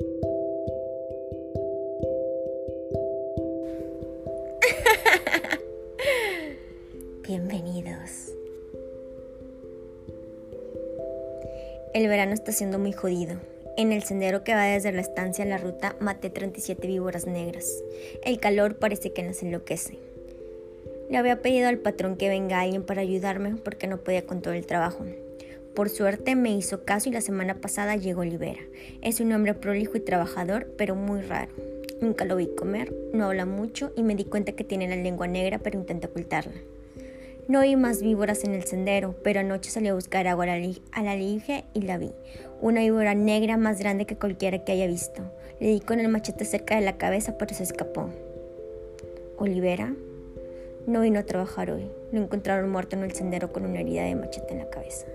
Bienvenidos. El verano está siendo muy jodido. En el sendero que va desde la estancia a la ruta maté 37 víboras negras. El calor parece que nos enloquece. Le había pedido al patrón que venga alguien para ayudarme porque no podía con todo el trabajo. Por suerte me hizo caso y la semana pasada llegó Olivera. Es un hombre prolijo y trabajador, pero muy raro. Nunca lo vi comer, no habla mucho y me di cuenta que tiene la lengua negra pero intenta ocultarla. No vi más víboras en el sendero, pero anoche salí a buscar agua a la, lige y la vi. Una víbora negra más grande que cualquiera que haya visto. Le di con el machete cerca de la cabeza, pero se escapó. Olivera no vino a trabajar hoy. Lo encontraron muerto en el sendero con una herida de machete en la cabeza.